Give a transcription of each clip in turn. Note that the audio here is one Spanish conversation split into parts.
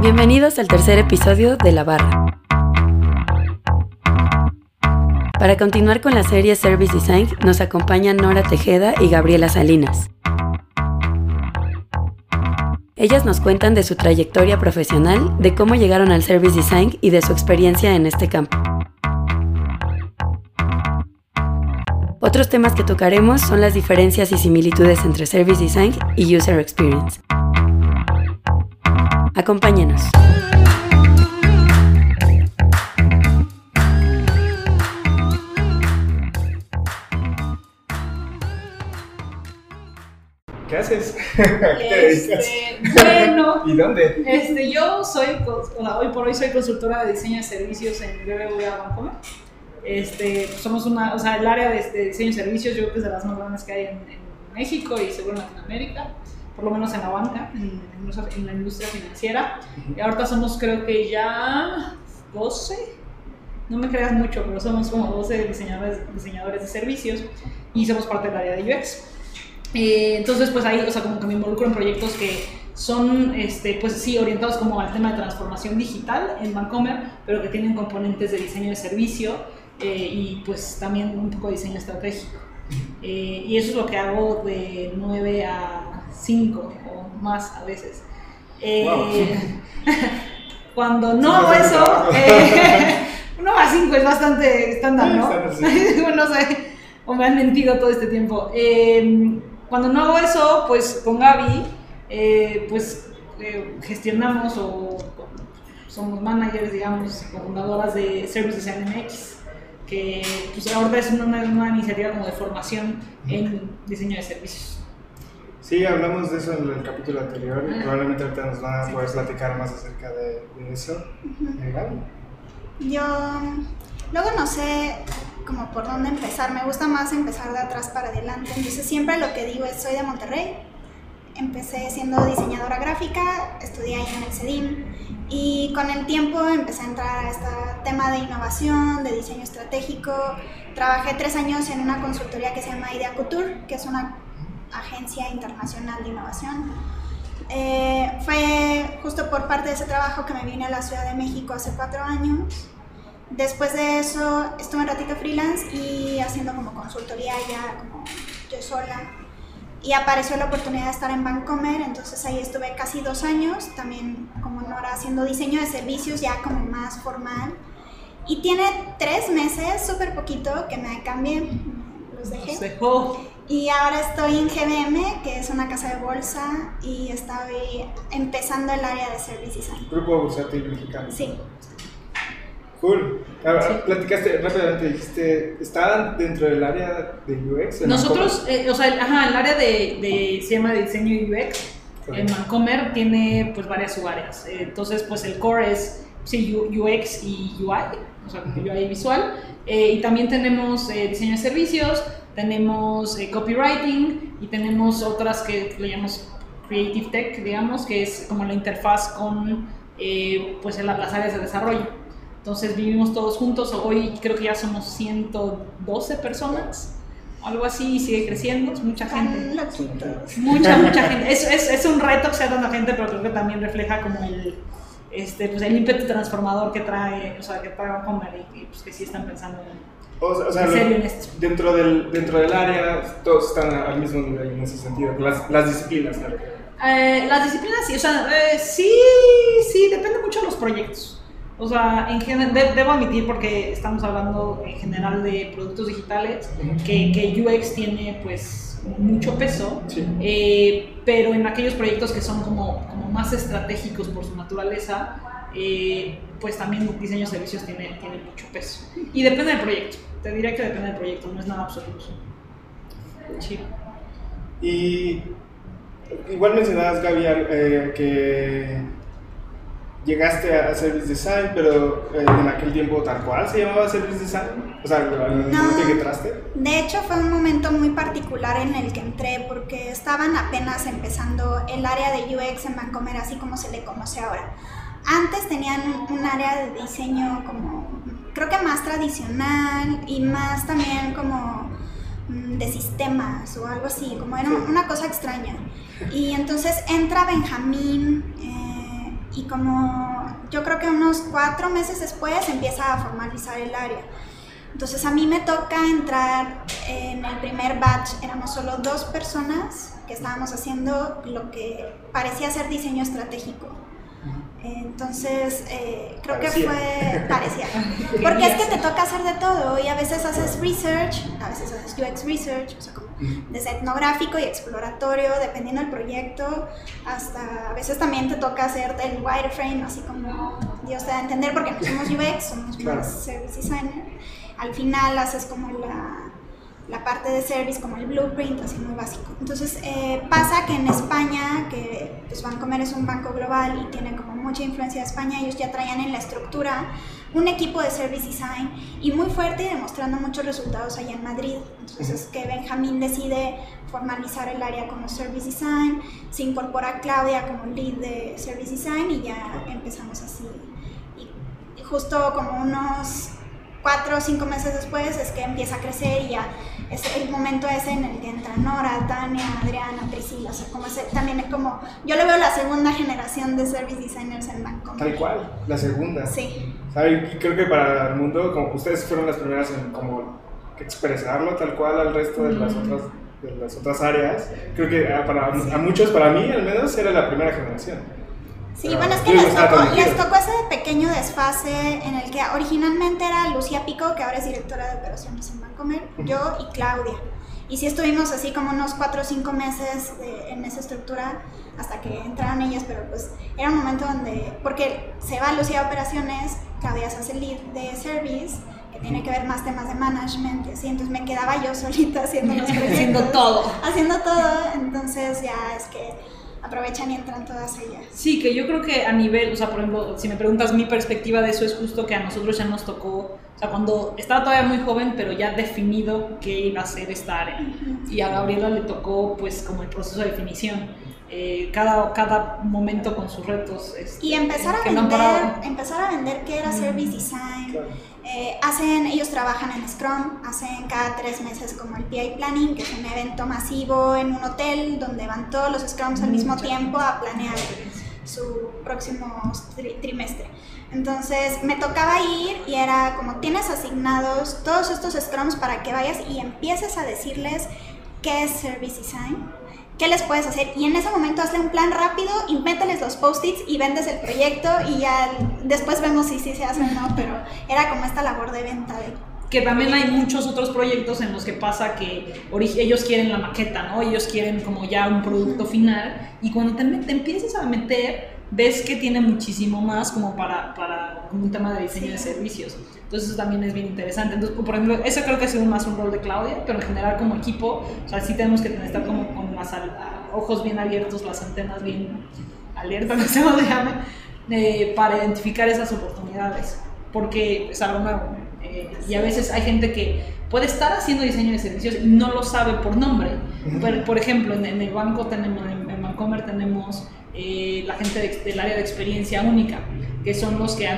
Bienvenidos al tercer episodio de La Barra. Para continuar con la serie Service Design nos acompañan Nora Tejeda y Gabriela Salinas. Ellas nos cuentan de su trayectoria profesional, de cómo llegaron al Service Design y de su experiencia en este campo. Otros temas que tocaremos son las diferencias y similitudes entre Service Design y User Experience. Acompáñenos. ¿Qué haces? ¿A qué te dedicas? Este, bueno, ¿Y dónde? este, yo soy, cons- o sea, hoy por hoy soy consultora de diseño de servicios en BBVA Bancomer. Este, somos una, o sea, el área de, de diseño de servicios yo creo que es de las más grandes que hay en, en México y seguro en Latinoamérica, por lo menos en la banca, en, en- la industria financiera. Y ahorita somos creo que ya 12, no me creas mucho, pero somos como 12 diseñadores, diseñadores de servicios y somos parte del área de UX. Eh, entonces, pues ahí, o sea, como que me involucro en proyectos que son, este, pues sí, orientados como al tema de transformación digital en Bancomer, pero que tienen componentes de diseño de servicio eh, y pues también un poco de diseño estratégico. Eh, y eso es lo que hago de 9 a 5 o más a veces. Eh, Wow. cuando no hago eso, eh, 1 a 5 es bastante estándar, ¿no? No sé, o me han mentido todo este tiempo. Eh, cuando no hago eso, pues con Gaby, eh, pues gestionamos o somos managers, digamos, fundadoras de Service Design MX, que pues ahorita es una, una iniciativa como de formación en diseño de servicios. Sí, hablamos de eso en el capítulo anterior. Y probablemente ahorita nos van a poder platicar más acerca de, de eso. Eh, Gaby. Yo luego no sé como por dónde empezar, me gusta más empezar de atrás para adelante, entonces siempre lo que digo es soy de Monterrey, empecé siendo diseñadora gráfica, estudié ahí en el CEDIM y con el tiempo empecé a entrar a este tema de innovación, de diseño estratégico, trabajé tres años en una consultoría que se llama Idea Couture, que es una agencia internacional de innovación. Eh, fue justo por parte de ese trabajo que me vine a la Ciudad de México hace cuatro años. Después de eso estuve un ratito freelance y haciendo como consultoría ya como yo sola. Y apareció la oportunidad de estar en Vancomer, entonces ahí estuve casi dos años, también como Nora haciendo diseño de servicios ya como más formal. Y tiene tres meses, súper poquito, que me cambié, los dejé. Nos dejó. Y ahora estoy en GBM, que es una casa de bolsa, y estoy empezando el área de Service Design. Grupo Bursátil Mexicano. Sí, Cool. Ahora, Sí. Platicaste rápidamente, dijiste, ¿estaban dentro del área de UX? en Nosotros, eh, o sea, el, ajá, el área de, de, se llama de diseño y UX. En Vancomer tiene pues varias subáreas. Eh, Entonces, pues el core es sí, UX y UI, o sea, UI visual. Eh, y también tenemos eh, diseño de servicios, tenemos eh, copywriting y tenemos otras que le llamamos Creative Tech, digamos, que es como la interfaz con eh, pues las áreas de desarrollo. Entonces vivimos todos juntos, hoy creo que ya somos 112 personas, algo así, y sigue creciendo, es mucha gente. Mucha, mucha gente. Es, es, es un reto que sea tanta gente, pero creo que también refleja como el, este, pues el ímpetu transformador que trae, o sea, que trae Vancomer y, y, pues que sí están pensando en, O, sea, o sea, en lo- serio dentro, del, dentro del área, todos están al mismo nivel en ese sentido. Las, las disciplinas, claro. Eh, las disciplinas sí, o sea, eh, sí, sí, depende mucho de los proyectos. O sea, en de- debo admitir porque estamos hablando en general de productos digitales, que, que UX tiene pues mucho peso, Sí. eh, pero en aquellos proyectos que son como, como más estratégicos por su naturaleza, eh, pues también diseño de servicios tiene, tiene mucho peso. Y depende del proyecto, te diré que depende del proyecto, no es nada absoluto. Sí. Y igual mencionabas, Gaby, eh, que llegaste a Service Design, pero eh, en aquel tiempo tal cual se llamaba Service Design. O sea, al No. momento que entraste. De hecho, fue un momento muy particular en el que entré porque estaban apenas empezando el área de UX en Vancomer, así como se le conoce ahora. Antes tenían un área de diseño como, creo que más tradicional y más también como mm, de sistemas o algo así, como era una cosa extraña. Y entonces entra Benjamín eh, y como yo creo que unos cuatro meses después empieza a formalizar el área. Entonces a mí me toca entrar en el primer batch, éramos solo dos personas que estábamos haciendo lo que parecía ser diseño estratégico. Entonces, eh, creo que fue parecía. Porque es que te toca hacer de todo y a veces haces research, a veces haces UX research, o sea, como desde etnográfico y exploratorio, dependiendo del proyecto, hasta a veces también te toca hacer del wireframe, así como Dios te da a entender, porque no somos UX, somos service designer. Al final haces como la parte de service como el blueprint, así muy básico. Entonces eh, pasa que en España, que pues Bancomer es un banco global y tiene como mucha influencia de España, ellos ya traían en la estructura un equipo de service design y muy fuerte y demostrando muchos resultados allá en Madrid. Entonces es que Benjamín decide formalizar el área como service design, se incorpora Claudia como lead de service design y ya empezamos así. y justo como unos cuatro o cinco meses después es que empieza a crecer y ya es el momento ese en el que entra Nora, Tania, Adriana, Priscila, o sea, como ese, también es como, yo le veo la segunda generación de service designers en Banco. Tal cual, la segunda. Sí. ¿Sabe? Creo que para el mundo, como ustedes fueron las primeras en como expresarlo tal cual al resto de las otras de las otras áreas, creo que ah, para a muchos, para mí al menos, era la primera generación. Sí, bueno, es que les tocó, les tocó, ese pequeño desfase en el que originalmente era Lucía Pico, que ahora es directora de operaciones en Bancomer, yo y Claudia. Y sí estuvimos así como unos cuatro o cinco meses en esa estructura hasta que entraron ellas, pero pues era un momento donde, porque se va Lucía a operaciones, Claudia se hace lead de service, que tiene que ver más temas de management, así, entonces me quedaba yo solita haciendo los proyectos. haciendo todo. Haciendo todo, entonces ya es que aprovechan y entran todas ellas. Sí, que yo creo que a nivel, o sea, por ejemplo, si me preguntas mi perspectiva de eso es justo que a nosotros ya nos tocó, o sea, cuando estaba todavía muy joven, pero ya definido qué iba a ser esta área. Y a Gabriela le tocó pues como el proceso de definición. Eh, cada, cada momento con sus retos. Este, y empezar a, vender, empezar a vender qué era service design. Eh, hacen, ellos trabajan en Scrum, hacen cada tres meses como el PI Planning, que es un evento masivo en un hotel donde van todos los Scrums al mismo tiempo a planear su próximo trimestre. Entonces me tocaba ir y era como tienes asignados todos estos Scrums para que vayas y empieces a decirles qué es Service Design ¿Qué les puedes hacer? Y en ese momento hazle un plan rápido y mételes los post-its y vendes el proyecto y ya después vemos si sí se hace o no, pero era como esta labor de venta de que también hay muchos otros proyectos en los que pasa que ellos quieren la maqueta, ¿no? Ellos quieren como ya un producto final y cuando te, te empiezas a meter ves que tiene muchísimo más como para, para un tema de diseño de servicios. Entonces eso también es bien interesante. Entonces, por ejemplo, eso creo que ha sido más un rol de Claudia, pero en general como equipo, o sea, sí tenemos que estar como con más ojos bien abiertos, las antenas bien alertas, no sé cómo se llame, eh, para identificar esas oportunidades, porque es algo nuevo. Eh, y a veces hay gente que puede estar haciendo diseño de servicios y no lo sabe por nombre. por, por, ejemplo, en, el banco tenemos, en, en Bancomer tenemos eh, la gente del área de experiencia única, que son los que,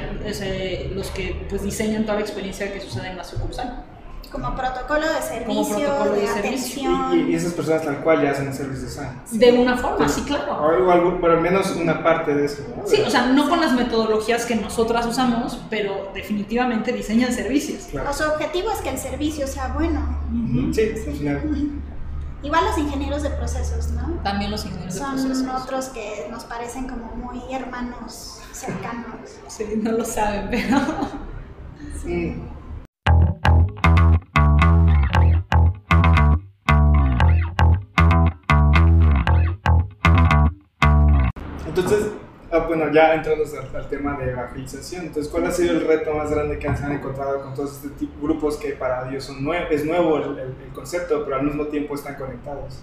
los que pues, diseñan toda la experiencia que sucede en la sucursal. Como protocolo de servicio, de, atención. Y, esas personas tal cual ya hacen service design. De una forma, sí, claro. O algo, pero al menos una parte de eso. Sí, o sea, no con las metodologías que nosotras usamos, pero definitivamente diseñan servicios. O su objetivo es que el servicio sea bueno. Sí, al final. Igual los ingenieros de procesos, ¿no? También los ingenieros de procesos. Son otros que nos parecen como muy hermanos cercanos. sí, no lo saben, pero... Sí. Entonces, Ah, bueno, ya entrando al, tema de evangelización, entonces, ¿cuál ha sido el reto más grande que se han encontrado con todos estos grupos que para Dios son es nuevo el, concepto, pero al mismo tiempo están conectados?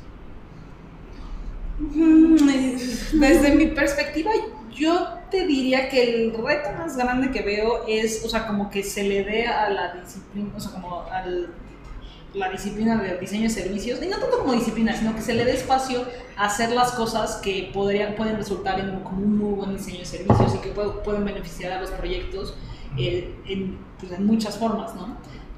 Mm, desde mi perspectiva, yo te diría que el reto más grande que veo es, o sea, como que se le dé a la disciplina, o sea, como al la disciplina de diseño de servicios, y no tanto como disciplina, sino que se le dé espacio a hacer las cosas que podrían, pueden resultar en como un muy buen diseño de servicios y que pueden beneficiar a los proyectos eh, en, pues, en, muchas formas, ¿no?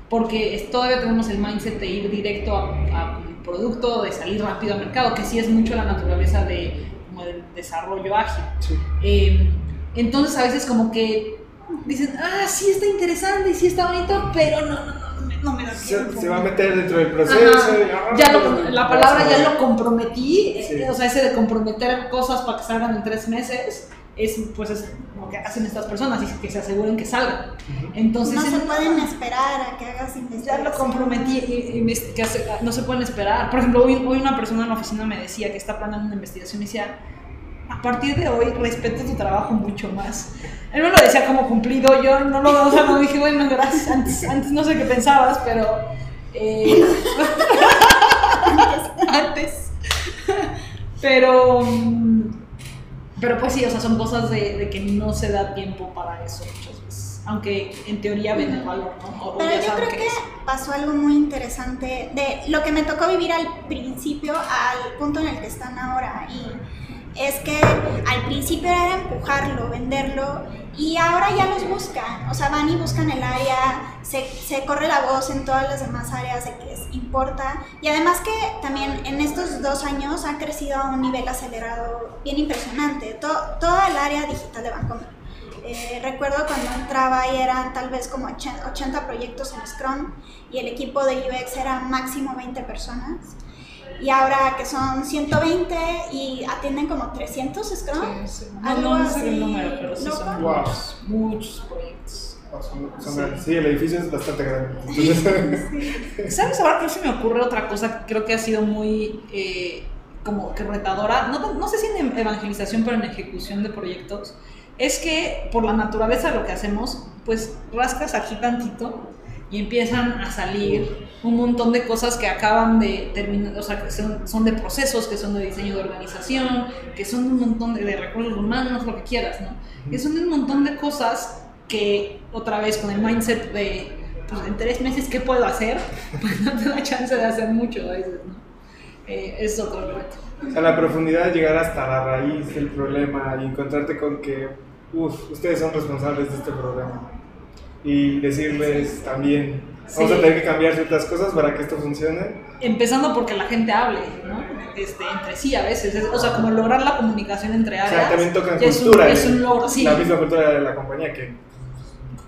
Porque todavía tenemos el mindset de ir directo a, un producto, de salir rápido al mercado, que sí es mucho la naturaleza de, como del desarrollo ágil. Eh, Entonces a veces como que dicen, ah, sí está interesante sí está bonito, pero no, no, no, me, da Se, tiempo. se va a meter dentro del proceso. Y, ah, Ya lo- la palabra ya lo comprometí, Sí. eh, o sea, ese de comprometer cosas para que salgan en tres meses, es pues es lo que hacen estas personas y que se aseguren que salgan. Entonces, no se pueden esperar a que hagas ya investigación. lo comprometí y, y que hace- no se pueden esperar. Por ejemplo, hoy, hoy una persona en la oficina me decía que está planeando una investigación y decía, a partir de hoy respeto tu trabajo mucho más. Él me lo decía como cumplido, yo no lo o sea, no dije, bueno, gracias, antes, antes no sé qué pensabas, pero... eh, antes. Pero... Pero pues sí, o sea, son cosas de, de que no se da tiempo para eso muchas veces. Aunque en teoría ven el valor, ¿no? O- Pero yo creo que es. pasó algo muy interesante de lo que me tocó vivir al principio al punto en el que están ahora. Y es que al principio era empujarlo, venderlo, y ahora ya los buscan. O sea, van y buscan el área, se, corre la voz en todas las demás áreas de que les importa. Y además que también en estos dos años ha crecido a un nivel acelerado bien impresionante. To- toda el área digital de Bancomer. Eh, recuerdo cuando entraba y eran tal vez como 80 80 proyectos en Scrum y el equipo de UX era máximo 20 personas. Y ahora que son 120 y atienden como 300 Scrum. Sí, sí. No, algo no, no sé el número, pero sí loco. son Wow. muchos, muchos proyectos. Sí. Sí, el edificio es bastante grande. Entonces, ¿Sabes ahora que se me ocurre otra cosa que creo que ha sido muy eh, como que retadora? No, no sé si en evangelización, pero en ejecución de proyectos. Es que por la naturaleza de lo que hacemos, pues rascas aquí tantito y empiezan a salir un montón de cosas que acaban de terminar, o sea, que son, son de procesos, que son de diseño de organización, que son un montón de, de recursos humanos, lo que quieras, ¿no? Que son un montón de cosas que otra vez con el mindset de, pues en tres meses, ¿qué puedo hacer? Pues no te da chance de hacer mucho a veces, ¿no? Eh, es otro reto. o sea, la profundidad de llegar hasta la raíz del problema y encontrarte con que, uff, ustedes son responsables de este problema. Y decirles también, vamos Sí. a tener que cambiar ciertas cosas para que esto funcione. Empezando porque la gente hable, ¿no? Este, entre sí a veces, es- o sea, como lograr la comunicación entre O áreas. sea, también tocan ya es un- cultura. Es eh, un, logro, sí. La misma cultura de la compañía que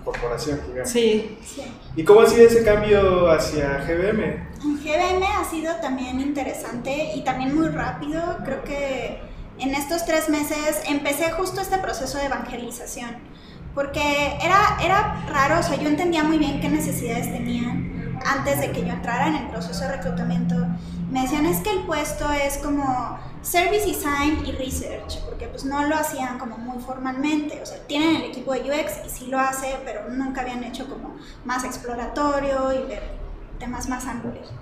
corporación, digamos. Sí, Sí. ¿Y cómo ha sido ese cambio hacia GBM? En GBM ha sido también interesante y también muy rápido. Creo que en estos tres meses empecé justo este proceso de evangelización. Porque era, era raro, o sea, yo entendía muy bien qué necesidades tenían antes de que yo entrara en el proceso de reclutamiento. Me decían, es que el puesto es como Service Design y Research, porque pues no lo hacían como muy formalmente. O sea, tienen el equipo de UX y sí lo hace, pero nunca habían hecho como más exploratorio y ver temas más amplios.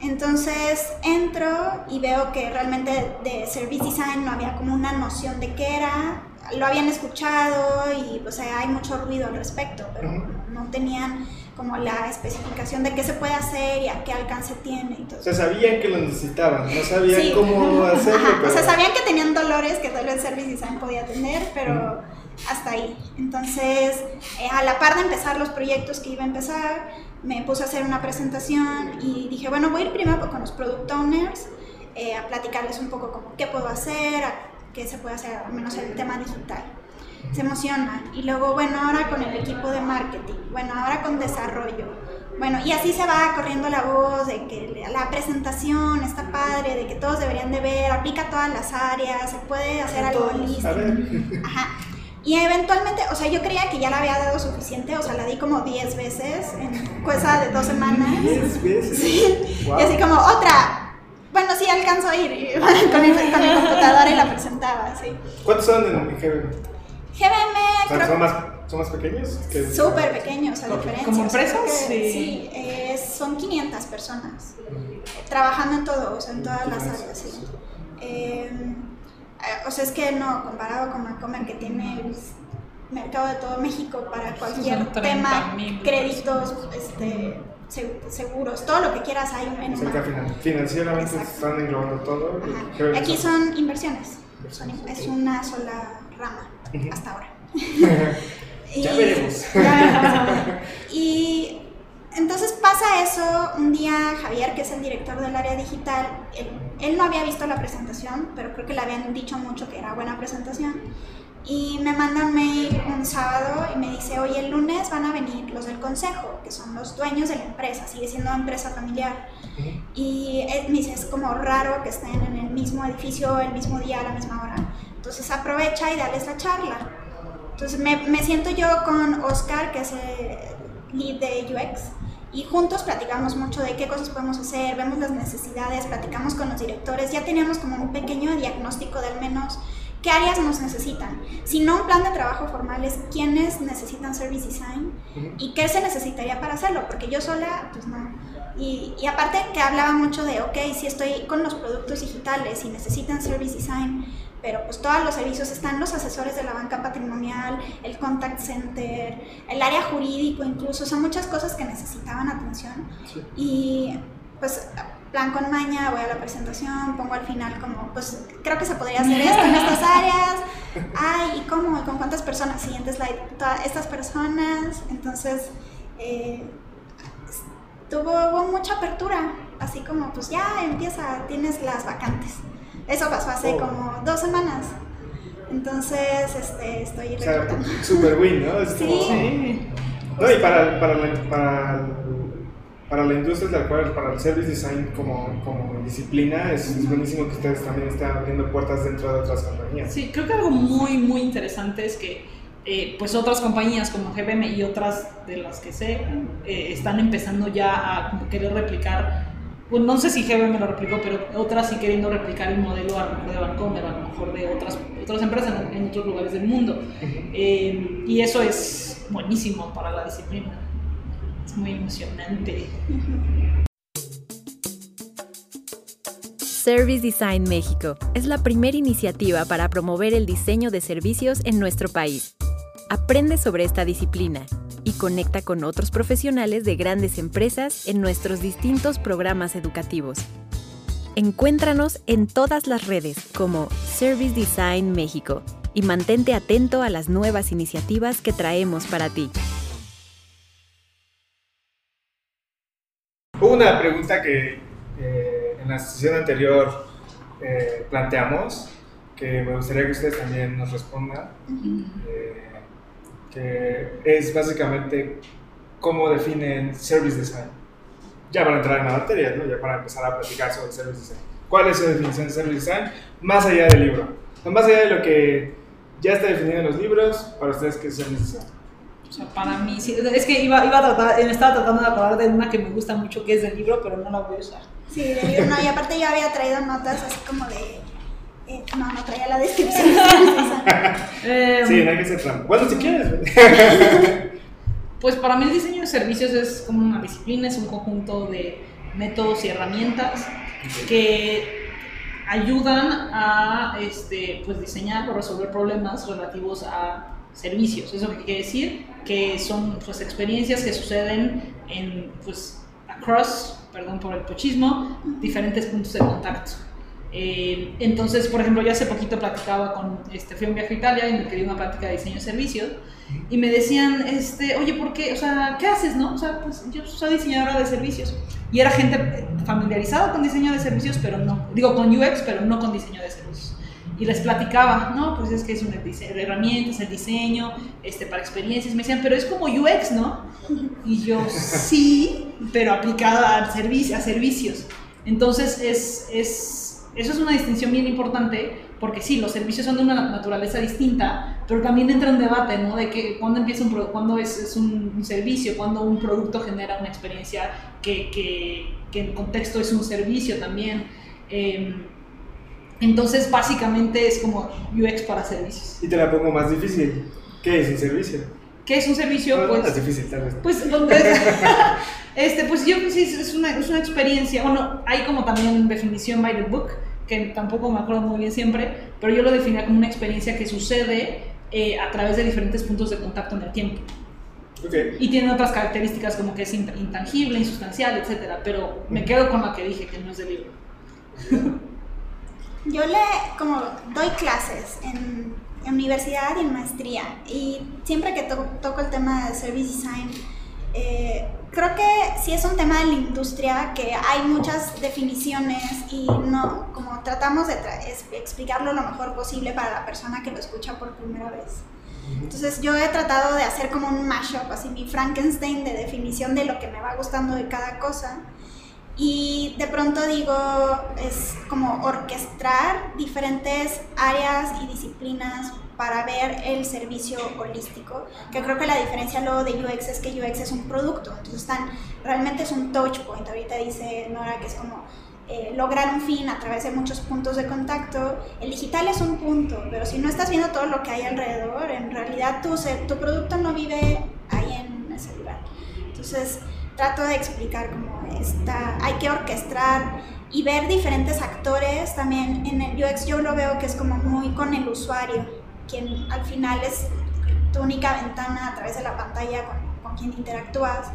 Entonces entro y veo que realmente de Service Design no había como una noción de qué era, lo habían escuchado y pues hay mucho ruido al respecto, pero Ujú. no tenían como la especificación de qué se puede hacer y a qué alcance tiene y todo. O sea, sabían que lo necesitaban, no sabían Sí. cómo hacerlo. Ajá, pero... O sea, sabían que tenían dolores que tal vez Service Design podía atender, pero hasta ahí. Entonces, eh, a la par de empezar los proyectos que iba a empezar, me puse a hacer una presentación y dije, bueno, voy a ir primero con los product owners, eh, a platicarles un poco como qué puedo hacer, a qué se puede hacer, al menos en el tema digital. Se emocionan. Y luego, bueno, ahora con el equipo de marketing, bueno, ahora con desarrollo. Bueno, y así se va corriendo la voz de que la presentación está padre, de que todos deberían de ver, aplica a todas las áreas, se puede hacer algo ver. Ajá. Y eventualmente, o sea, yo creía que ya la había dado suficiente, o sea, la di como 10 veces en cosa de dos semanas. Diez veces. Sí. Wow. Y así como, otra. Bueno, sí, alcanzo a ir con, mi, con mi computadora y la presentaba, sí. ¿Cuántos son en GBM? GBM, O sea, creo ¿son, más, ¿Son más pequeños? que- Súper pequeños, a diferencia. ¿Como o sea, empresas? Sí. Sí, eh, son 500 personas trabajando en todo, o sea, en todas las áreas, sí. Eh, eh, o sea, es que no, comparado con Macomer que tiene el mercado de todo México para cualquier Son 30,000 tema, créditos, este, seguros, todo lo que quieras hay en Mac. finan- financieramente Exacto. están englobando todo. Aquí son inversiones, son- es una sola rama hasta ahora. Ya Y- veremos. y entonces pasa eso, un día Javier, que es el director del área digital, él, él no había visto la presentación, pero creo que le habían dicho mucho que era buena presentación. Y me manda un mail un sábado y me dice, oye, el lunes van a venir los del consejo, que son los dueños de la empresa, sigue siendo una empresa familiar. Y él me dice, es como raro que estén en el mismo edificio, el mismo día, a la misma hora. Entonces aprovecha y dales la charla. Entonces me, me siento yo con Oscar, que es el lead de UX, y juntos platicamos mucho de qué cosas podemos hacer, vemos las necesidades, platicamos con los directores, ya teníamos como un pequeño diagnóstico de al menos qué áreas nos necesitan. Si no un plan de trabajo formal es quiénes necesitan service design y qué se necesitaría para hacerlo, porque yo sola, pues no. Y, y aparte que hablaba mucho de, ok, si estoy con los productos digitales y necesitan service design, pero pues todos los servicios están los asesores de la banca patrimonial, el contact center, el área jurídico incluso, son muchas cosas que necesitaban atención. Y pues plan con maña, voy a la presentación, pongo al final como, pues creo que se podría hacer esto en estas áreas, ay, ¿y cómo? ¿Con cuántas personas? Siguiente slide, todas estas personas, entonces eh, tuvo, hubo mucha apertura, así como, pues ya empieza, tienes las vacantes. Eso pasó hace Oh. como dos semanas. Entonces, este, estoy O sea, super win, ¿no? Es Sí. como- Sí. No, y para, para, la, para, para la industria tal cual, para el service design como, como disciplina, es, es buenísimo que ustedes también estén abriendo puertas dentro de otras compañías. Sí, creo que algo muy, muy interesante es que eh, pues otras compañías como GBM y otras de las que sé eh, están empezando ya a como querer replicar, pues no sé si GBM lo replicó, pero otras sí queriendo replicar el modelo a lo mejor de Vancomer, a lo mejor de otras, otras empresas en, en otros lugares del mundo. Eh, y eso es buenísimo para la disciplina. Muy emocionante. Service Design México es la primera iniciativa para promover el diseño de servicios en nuestro país. Aprende sobre esta disciplina y conecta con otros profesionales de grandes empresas en nuestros distintos programas educativos. Encuéntranos en todas las redes como Service Design México y mantente atento a las nuevas iniciativas que traemos para ti. Hubo una pregunta que eh, en la sesión anterior eh, planteamos, que me gustaría que ustedes también nos respondan, eh, que es básicamente cómo definen service design. Ya para entrar en la materia, ¿no? ya para empezar a platicar sobre service design. ¿Cuál es su definición de service design? Más allá del libro. Más allá de lo que ya está definido en los libros, para ustedes, ¿qué es service design? O sea, para mí, sí, es que iba, iba a tratar, me estaba tratando de acordar de una que me gusta mucho que es del libro, pero no la voy a usar. Sí, del libro, no, y aparte yo había traído notas así como de... eh, no, no traía la descripción. Eh, Sí, no hay que ser trampa. Bueno, si quieres. Pues para mí el diseño de servicios es como una disciplina, es un conjunto de métodos y herramientas que ayudan a este, pues diseñar o resolver problemas relativos a servicios. Eso quiere decir que son pues, experiencias que suceden en pues across, perdón por el pochismo, diferentes puntos de contacto. Eh, entonces, por ejemplo, yo hace poquito platicaba con, este, fui a un viaje a Italia y me quería una práctica de diseño de servicios y me decían, este, oye, ¿por qué? O sea, ¿qué haces, no? O sea, pues yo soy diseñadora de servicios. Y era gente familiarizada con diseño de servicios, pero no, digo, con UX, pero no con diseño de servicios. Y les platicaba, no, pues es que es una dise- herramienta, es el diseño, este, para experiencias. Me decían, pero es como UX, ¿no? Y yo, sí, pero aplicada al servicio, a servicios. Entonces, es, es, eso es una distinción bien importante, porque sí, los servicios son de una naturaleza distinta, pero también entra un debate, ¿no? De que cuándo empieza un cuándo es, es un servicio, cuándo un producto genera una experiencia que, que, que en contexto es un servicio también. Eh, entonces, básicamente es como UX para servicios. Y te la pongo más difícil. ¿Qué es un servicio? ¿Qué es un servicio? No, no Pues, es difícil, tal vez. pues, donde este, pues yo sí, es una, es una experiencia, bueno, hay como también definición by the book, que tampoco me acuerdo muy bien siempre, pero yo lo definía como una experiencia que sucede eh, a través de diferentes puntos de contacto en el tiempo. Ok. Y tiene otras características como que es int- intangible, insustancial, etcétera, pero me quedo con la que dije, que no es del libro. Yo le, como, doy clases en, en universidad y en maestría. Y siempre que to- toco el tema de service design, Eh, creo que sí es un tema de la industria que hay muchas definiciones y no, como tratamos de explicarlo lo mejor posible para la persona que lo escucha por primera vez. Entonces yo he tratado de hacer como un mashup, así mi Frankenstein de definición de lo que me va gustando de cada cosa. Y de pronto digo, es como orquestar diferentes áreas y disciplinas para ver el servicio holístico, que creo que la diferencia luego de UX es que UX es un producto, entonces están, realmente es un touch point, ahorita dice Nora que es como eh, lograr un fin a través de muchos puntos de contacto, el digital es un punto, pero si no estás viendo todo lo que hay alrededor, en realidad tu, tu producto no vive ahí en ese lugar. Entonces trato de explicar está, hay que orquestar y ver diferentes actores también en el UX yo lo veo que es como muy con el usuario, quien al final es tu única ventana a través de la pantalla con, con quien interactúas.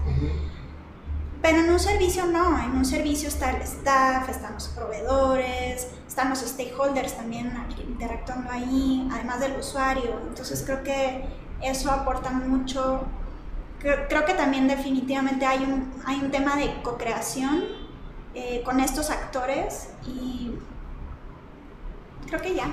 Pero en un servicio no, en un servicio está el staff, están los proveedores, están los stakeholders también interactuando ahí, además del usuario. Entonces creo que eso aporta mucho. Creo, que también definitivamente hay un, hay un tema de co-creación eh, con estos actores y creo que ya.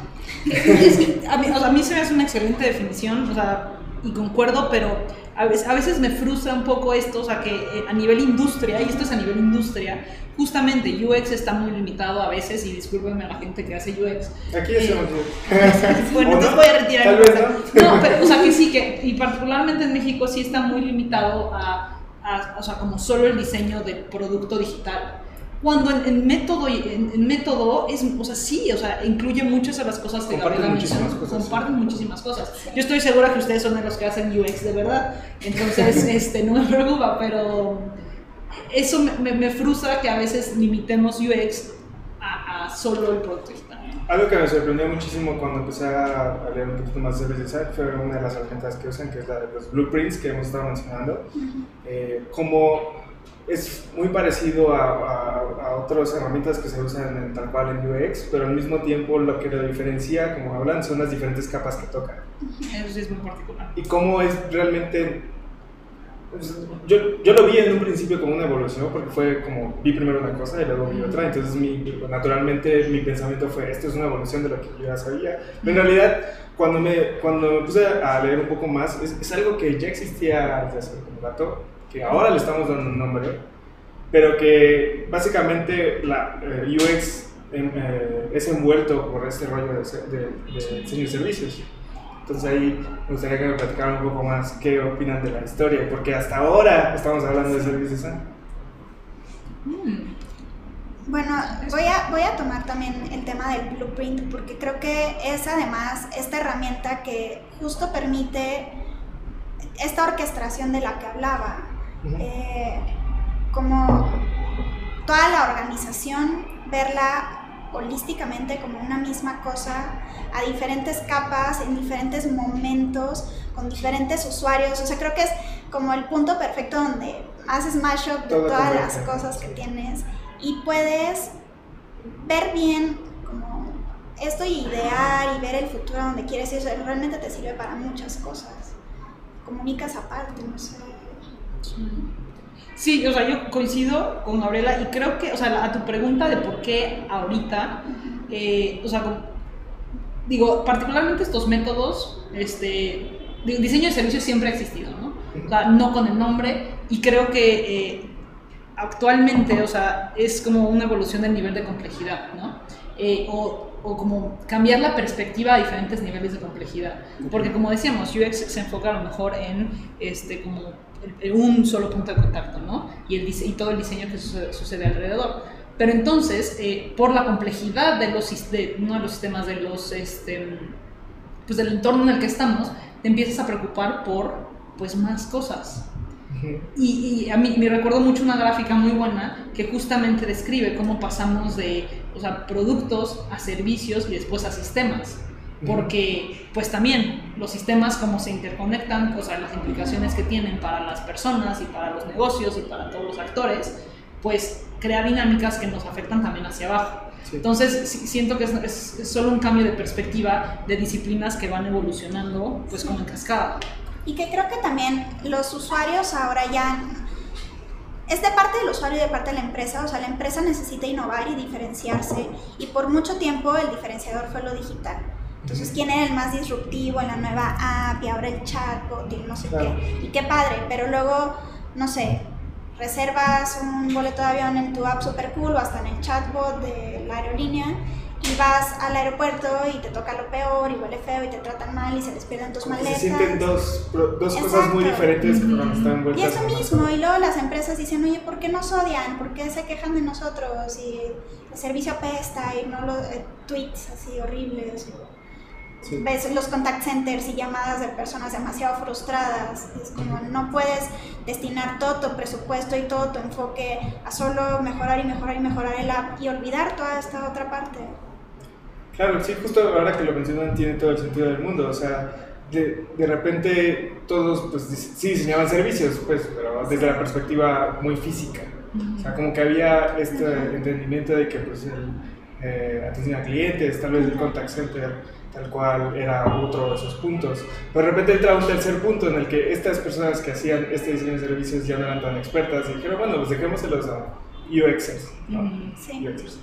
a, mí, a mí se me hace una excelente definición, o sea, y concuerdo, pero a veces, a veces me frustra un poco esto, o sea, que eh, a nivel industria, y esto es a nivel industria, justamente UX está muy limitado a veces, y discúlpenme a la gente que hace UX. Aquí ya eh, Bueno, entonces voy a retirar mi no? no, pero, o sea, que sí, que, y particularmente en México sí está muy limitado a, a o sea, como solo el diseño del producto digital. Cuando en, método, en, método es, o sea, sí, o sea, incluye muchas de las cosas que comparten muchísimas cosas, comparten muchísimas cosas. Yo estoy segura que ustedes son de los que hacen UX de verdad, entonces, este, no me preocupa, pero eso me, me, frustra que a veces limitemos UX a, a solo el producto Algo que me sorprendió muchísimo cuando empecé a, leer un poquito más de Service fue una de las herramientas que usan, que es la de los blueprints que hemos estado mencionando. Eh, como es muy parecido a, a, otras herramientas que se usan en, tal cual en UX, pero al mismo tiempo lo que lo diferencia, como hablan, son las diferentes capas que tocan. Eso sí es muy particular. Y cómo es realmente... Yo, yo lo vi en un principio como una evolución, porque fue como vi primero una cosa y luego vi otra, entonces mi, naturalmente mi pensamiento fue, esto es una evolución de lo que yo ya sabía. Pero en realidad, cuando me, cuando me puse a leer un poco más, es, es algo que ya existía desde hace un rato, que ahora le estamos dando un nombre, pero que básicamente la eh, UX em, eh, es envuelto por este rollo de, de, diseño de servicios. Entonces ahí me gustaría que me platicaran un poco más qué opinan de la historia, porque hasta ahora estamos hablando de servicios. Mm. Bueno, voy a, voy a tomar también el tema del blueprint, porque creo que es además esta herramienta que justo permite esta orquestación de la que hablaba. Eh, como toda la organización, verla holísticamente como una misma cosa, a diferentes capas, en diferentes momentos, con diferentes usuarios. O sea, creo que es como el punto perfecto donde haces mashup de todas las cosas que tienes y puedes ver bien como esto y idear y ver el futuro donde quieres ir. realmente te sirve para muchas cosas. Comunicas aparte, no sé. Sí, o sea, yo coincido con Gabriela y creo que, o sea, a tu pregunta de por qué ahorita, eh, o sea, digo, particularmente estos métodos, este, diseño de servicios siempre ha existido, ¿no? O sea, no con el nombre y creo que eh, actualmente, o sea, es como una evolución del nivel de complejidad, ¿no? Eh, o, o, como cambiar la perspectiva a diferentes niveles de complejidad. Porque como decíamos, UX se enfoca a lo mejor en este, como un solo punto de contacto, ¿no? Y, el, y todo el diseño que sucede, alrededor. Pero entonces, eh, por la complejidad de los, de, no de los sistemas, de los, este, pues del entorno en el que estamos, te empiezas a preocupar por pues más cosas. Y, y, a mí me recuerdo mucho una gráfica muy buena que justamente describe cómo pasamos de o sea, productos a servicios y después a sistemas porque pues también los sistemas como se interconectan, o sea, las implicaciones que tienen para las personas y para los negocios y para todos los actores, pues crea dinámicas que nos afectan también hacia abajo. Entonces siento que es, solo un cambio de perspectiva de disciplinas que van evolucionando pues como en cascada. Y que creo que también los usuarios ahora ya es de parte del usuario y de parte de la empresa, o sea, la empresa necesita innovar y diferenciarse y por mucho tiempo el diferenciador fue lo digital. Entonces, ¿quién era el más disruptivo en la nueva app y ahora el chatbot y no sé qué? Y qué padre, pero luego, no sé, reservas un boleto de avión en tu app super cool o hasta en el chatbot de la aerolínea y vas al aeropuerto y te toca lo peor y huele feo y te tratan mal y se les pierden tus maletas. Se sienten dos, dos cosas muy diferentes cuando están Y eso mismo, y luego las empresas dicen, oye, ¿por qué nos odian? ¿Por qué se quejan de nosotros? Y el servicio apesta y no los eh, tweets así horribles. Ves los contact centers y llamadas de personas demasiado frustradas. Es como no puedes destinar todo tu presupuesto y todo tu enfoque a solo mejorar y mejorar y mejorar el app y olvidar toda esta otra parte. Claro, sí, justo ahora que lo mencionan tiene todo el sentido del mundo, o sea, de, de repente todos pues sí diseñaban servicios, pues, pero desde la perspectiva muy física. O sea, como que había este entendimiento de que pues el eh, atención a clientes, tal vez el contact center, tal cual era otro de esos puntos. Pero de repente entra un tercer punto en el que estas personas que hacían este diseño de servicios ya no eran tan expertas y dijeron, bueno, pues dejémoselos a UXers, ¿no? Sí. UXers.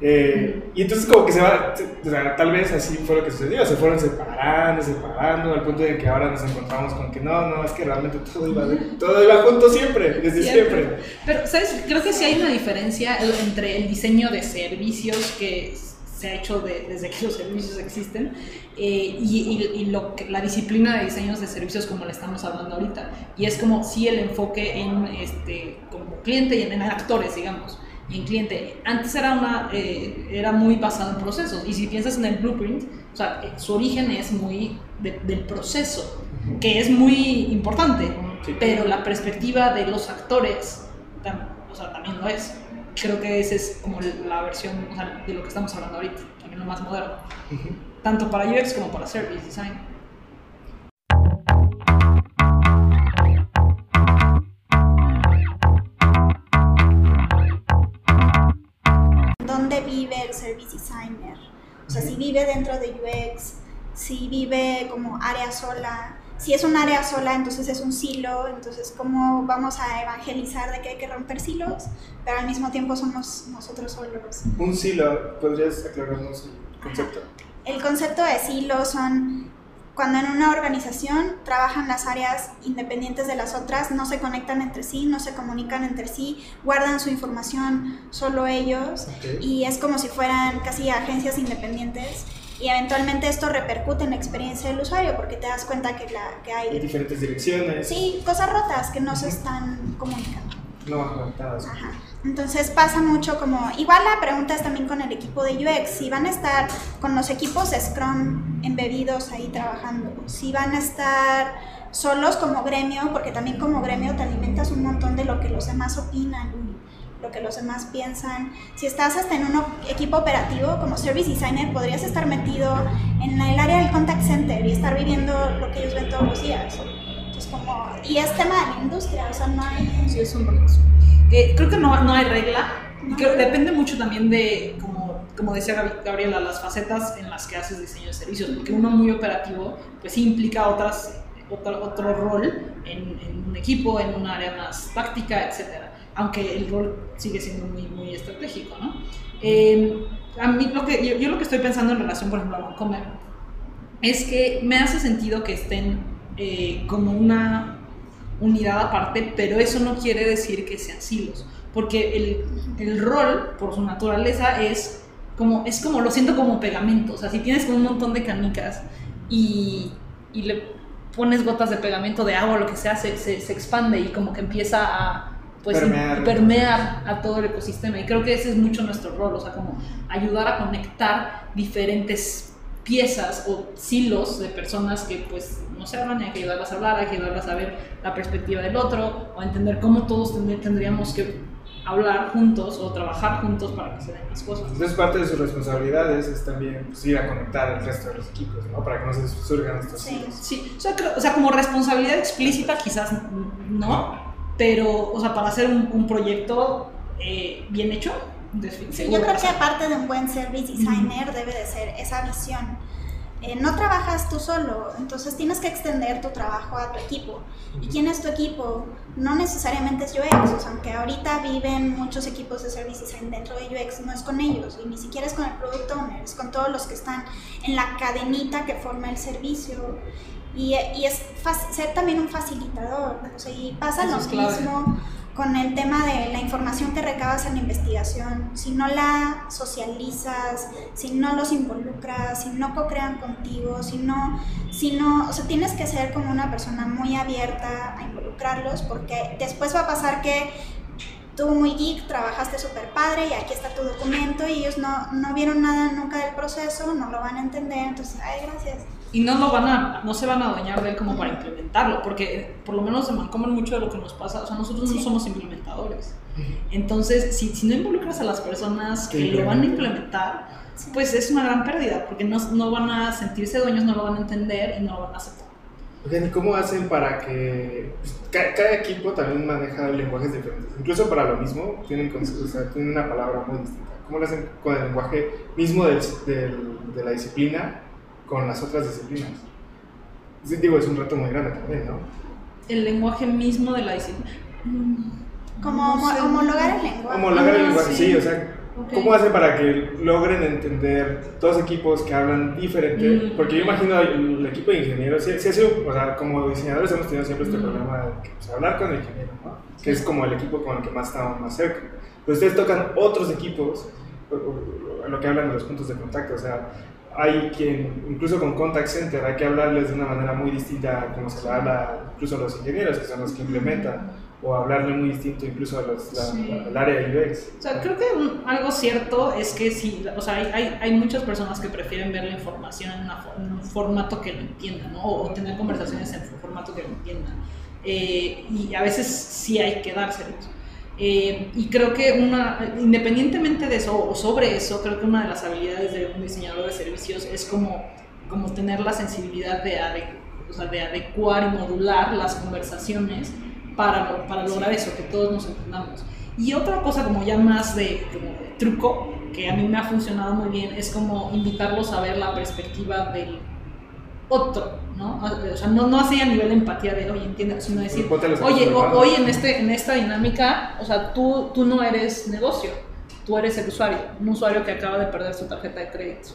Eh, y entonces como que se va, o sea, tal vez así fue lo que sucedió, se fueron separando, separando, al punto de que ahora nos encontramos con que no, no, es que realmente todo iba, todo iba junto siempre, desde siempre. Pero, ¿sabes? Creo que sí hay una diferencia entre el diseño de servicios que se ha hecho desde que los servicios existen eh, y, y, lo que, la disciplina de diseños de servicios como le estamos hablando ahorita. Y es como sí el enfoque en este, como cliente y en actores, digamos y en cliente. Antes era, una, eh, era muy basado en procesos y si piensas en el blueprint, o sea, eh, su origen es muy del proceso, que es muy importante, pero la perspectiva de los actores o sea, también lo es. Creo que esa es como la versión o sea, de lo que estamos hablando ahorita, también lo más moderno, tanto para UX como para Service Design. vive el service designer. O sea, si vive dentro de UX, si vive como área sola. Si es un área sola, entonces es un silo, entonces cómo vamos a evangelizar de que hay que romper silos, pero al mismo tiempo somos nosotros solos. Un silo, ¿podrías aclararnos el concepto? El concepto de silo son cuando en una organización trabajan las áreas independientes de las otras, no se conectan entre sí, no se comunican entre sí, guardan su información solo ellos y es como si fueran casi agencias independientes y eventualmente esto repercute en la experiencia del usuario porque te das cuenta que, la, que hay... diferentes direcciones. Sí, cosas rotas que no se están comunicando. No conectadas. Ajá. Entonces pasa mucho como, igual la pregunta es también con el equipo de UX, si van a estar con los equipos Scrum embebidos ahí trabajando, si van a estar solos como gremio, porque también como gremio te alimentas un montón de lo que los demás opinan lo que los demás piensan. Si estás hasta en un equipo operativo como service designer, podrías estar metido en el área del contact center y estar viviendo lo que ellos ven todos los días. Entonces, como, y es tema de la industria, o sea, no hay... Sí, es un proceso. Eh, creo que no, no hay regla. Creo, depende mucho también de, como, como decía Gabriela, las facetas en las que haces diseño de servicios, porque uno muy operativo, pues sí implica otras, otro, otro rol en, en, un equipo, en un área más táctica, etcétera aunque el rol sigue siendo muy, muy estratégico, ¿no? Eh, a mí lo que, yo, lo que estoy pensando en relación, por ejemplo, a Vancomer, es que me hace sentido que estén eh, como una unidad aparte, pero eso no quiere decir que sean silos, porque el, el, rol, por su naturaleza, es como, es como, lo siento como pegamento, o sea, si tienes un montón de canicas y, y le pones gotas de pegamento de agua lo que sea, se, se, se expande y como que empieza a pues permear. permear a todo el ecosistema y creo que ese es mucho nuestro rol, o sea, como ayudar a conectar diferentes piezas o silos de personas que pues no se hablan, hay que ayudarlas a hablar, hay que ayudarlas a ver la perspectiva del otro o a entender cómo todos tendríamos que hablar juntos o trabajar juntos para que se den las cosas. Entonces parte de sus responsabilidades es también pues, ir a conectar el resto de los equipos, ¿no? Para que no se surjan estos sí. Sí, o sea, o sea, como responsabilidad explícita quizás no, pero, o sea, para hacer un, un proyecto eh, bien hecho, Sí, yo creo que aparte de un buen service designer debe de ser esa visión eh, no trabajas tú solo, entonces tienes que extender tu trabajo a tu equipo. ¿Y quién es tu equipo? No necesariamente es UX, o sea, aunque ahorita viven muchos equipos de service design dentro de UX, no es con ellos, y ni siquiera es con el product owner, es con todos los que están en la cadenita que forma el servicio. Y, y es ser también un facilitador, o sea, y pasa lo mismo con el tema de la información que recabas en la investigación, si no la socializas, si no los involucras, si no co-crean contigo, si no, si no, o sea, tienes que ser como una persona muy abierta a involucrarlos porque después va a pasar que tú muy geek, trabajaste súper padre y aquí está tu documento y ellos no, no vieron nada nunca del proceso, no lo van a entender, entonces, ay, gracias y no lo van a no se van a adueñar de él como para implementarlo porque por lo menos se mancomen mucho de lo que nos pasa o sea nosotros no somos implementadores. Entonces si, si, no involucras a las personas que lo van a implementar pues es una gran pérdida porque no, no, van a sentirse dueños no lo van a entender y no lo van a aceptar. ¿y cómo hacen para que pues, cada, equipo también maneja lenguajes diferentes incluso para lo mismo tienen, o sea, tienen una palabra muy distinta. ¿cómo lo hacen con el lenguaje mismo del, del, de la disciplina con las otras disciplinas. Sí, digo, es un reto muy grande también, ¿no? El lenguaje mismo de la disciplina. Como homologar el lenguaje. Homologar el lenguaje, sí, o sea, ¿cómo hace para que logren entender dos equipos que hablan diferente? Mm. Porque yo imagino el, equipo de ingenieros, sí, sí, o sea, como diseñadores hemos tenido siempre este mm. problema de pues, hablar con el ingeniero, ¿no? Que es como el equipo con el que más estamos más cerca. Pero ustedes tocan otros equipos, lo que hablan de los puntos de contacto, o sea, hay quien, incluso con contact center, hay que hablarles de una manera muy distinta como se le habla incluso a los ingenieros, que son los que implementan, o hablarle muy distinto incluso a los, al área de UX. O sea, creo que algo cierto es que sí, o sea, hay, hay, muchas personas que prefieren ver la información en, un formato que lo entiendan, ¿no? O, tener conversaciones en un formato que lo entiendan. Eh, y a veces sí hay que dárselos. Eh, y creo que una, independientemente de eso o sobre eso, creo que una de las habilidades de un diseñador de servicios es como, como tener la sensibilidad de, o sea, de adecuar y modular las conversaciones para, para lograr eso, que todos nos entendamos. Y otra cosa como ya más de, como de truco, que a mí me ha funcionado muy bien, es como invitarlos a ver la perspectiva del otro, ¿no? O sea, no, no así a nivel de empatía de, oye, entiende, sino decir, oye, hoy en, este, en esta dinámica, o sea, tú, tú no eres negocio, tú eres el usuario, un usuario que acaba de perder su tarjeta de crédito.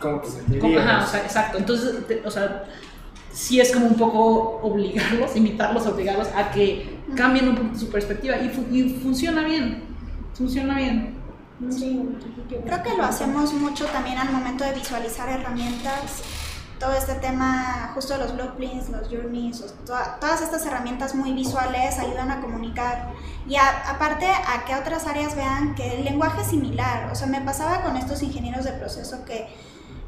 ¿Cómo te sentirías? Ajá, o sea, exacto. Entonces, o sea, sí es como un poco obligarlos, invitarlos, obligarlos a que cambien un poco su perspectiva y, y funciona bien, funciona bien. Sí, creo que lo hacemos mucho también al momento de visualizar herramientas todo este tema justo de los blueprints, los journeys, todas estas herramientas muy visuales ayudan a comunicar y aparte a que otras áreas vean que el lenguaje es similar. O sea, me pasaba con estos ingenieros de proceso que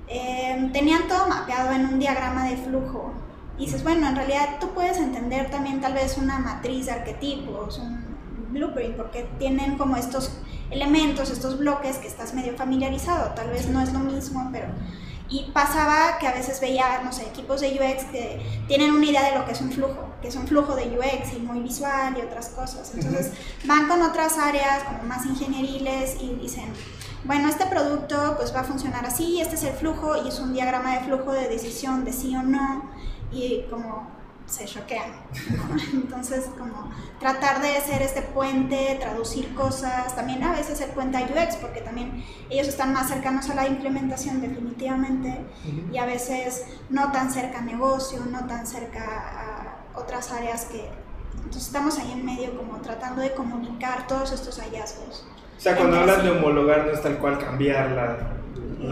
eh, tenían todo mapeado en un diagrama de flujo. Y dices, bueno, en realidad tú puedes entender también tal vez una matriz de arquetipos, un blueprint, porque tienen como estos elementos, estos bloques que estás medio familiarizado. Tal vez no es lo mismo, pero y pasaba que a veces veía, no sé, equipos de UX que tienen una idea de lo que es un flujo, que es un flujo de UX y muy visual y otras cosas. Entonces van con otras áreas como más ingenieriles y dicen, bueno, este producto pues va a funcionar así, este es el flujo y es un diagrama de flujo de decisión de sí o no y como se choquean. Entonces, como tratar de ser este puente, traducir cosas, también a veces el puente a UX, porque también ellos están más cercanos a la implementación definitivamente y a veces no tan cerca a negocio, no tan cerca a otras áreas que... Entonces estamos ahí en medio como tratando de comunicar todos estos hallazgos. O sea, cuando hablas de homologar no es tal cual cambiar la,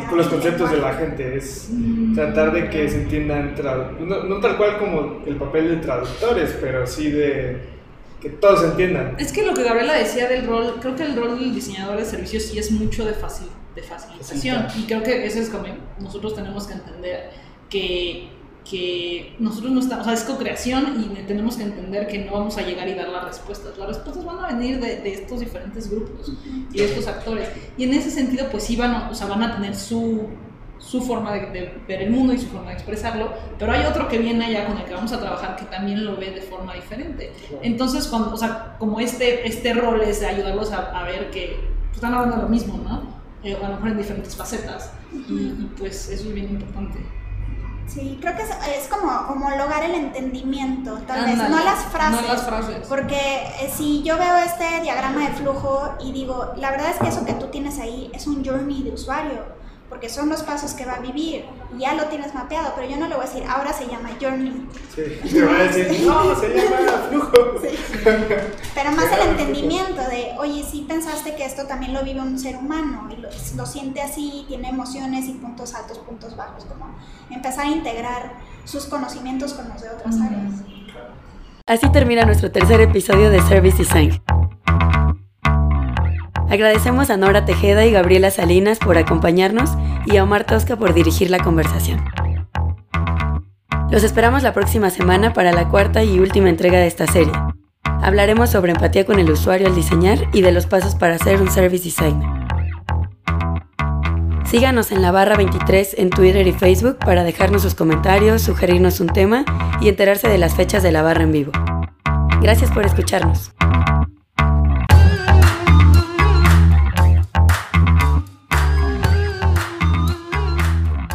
con los conceptos de la gente, es tratar de que se entiendan, no, no, tal cual como el papel de traductores, pero sí de que todos entiendan. Es que lo que Gabriela decía del rol, creo que el rol del diseñador de servicios sí es mucho de, fácil de facilitación, y creo que eso es como nosotros tenemos que entender que que nosotros no estamos, o sea, es co-creación y tenemos que entender que no vamos a llegar y dar las respuestas. Las respuestas van a venir de, de estos diferentes grupos y de estos actores. Y en ese sentido, pues sí van a, o sea, van a tener su, su forma de, ver el mundo y su forma de expresarlo, pero hay otro que viene allá con el que vamos a trabajar que también lo ve de forma diferente. Entonces, cuando, o sea, como este, este rol es de ayudarlos a, a ver que están hablando de lo mismo, ¿no? eh, a lo mejor en diferentes facetas. y, y, pues eso es bien importante. Sí, creo que es, es como homologar el entendimiento, tal vez, no las frases. No las frases. Porque eh, si yo veo este diagrama de flujo y digo, la verdad es que eso que tú tienes ahí es un journey de usuario porque son los pasos que va a vivir y ya lo tienes mapeado, pero yo no le voy a decir, ahora se llama journey. Sí, te va a decir, no, se llama flujo. Sí. Pero más el entendimiento de, oye, sí pensaste que esto también lo vive un ser humano y lo, lo siente así, tiene emociones y puntos altos, puntos bajos, como empezar a integrar sus conocimientos con los de otras áreas. Así termina nuestro tercer episodio de Service Design. Agradecemos a Nora Tejeda y Gabriela Salinas por acompañarnos y a Omar Tosca por dirigir la conversación. Los esperamos la próxima semana para la cuarta y última entrega de esta serie. Hablaremos sobre empatía con el usuario al diseñar y de los pasos para ser un service designer. Síganos en la barra 23 en Twitter y Facebook para dejarnos sus comentarios, sugerirnos un tema y enterarse de las fechas de la barra en vivo. Gracias por escucharnos.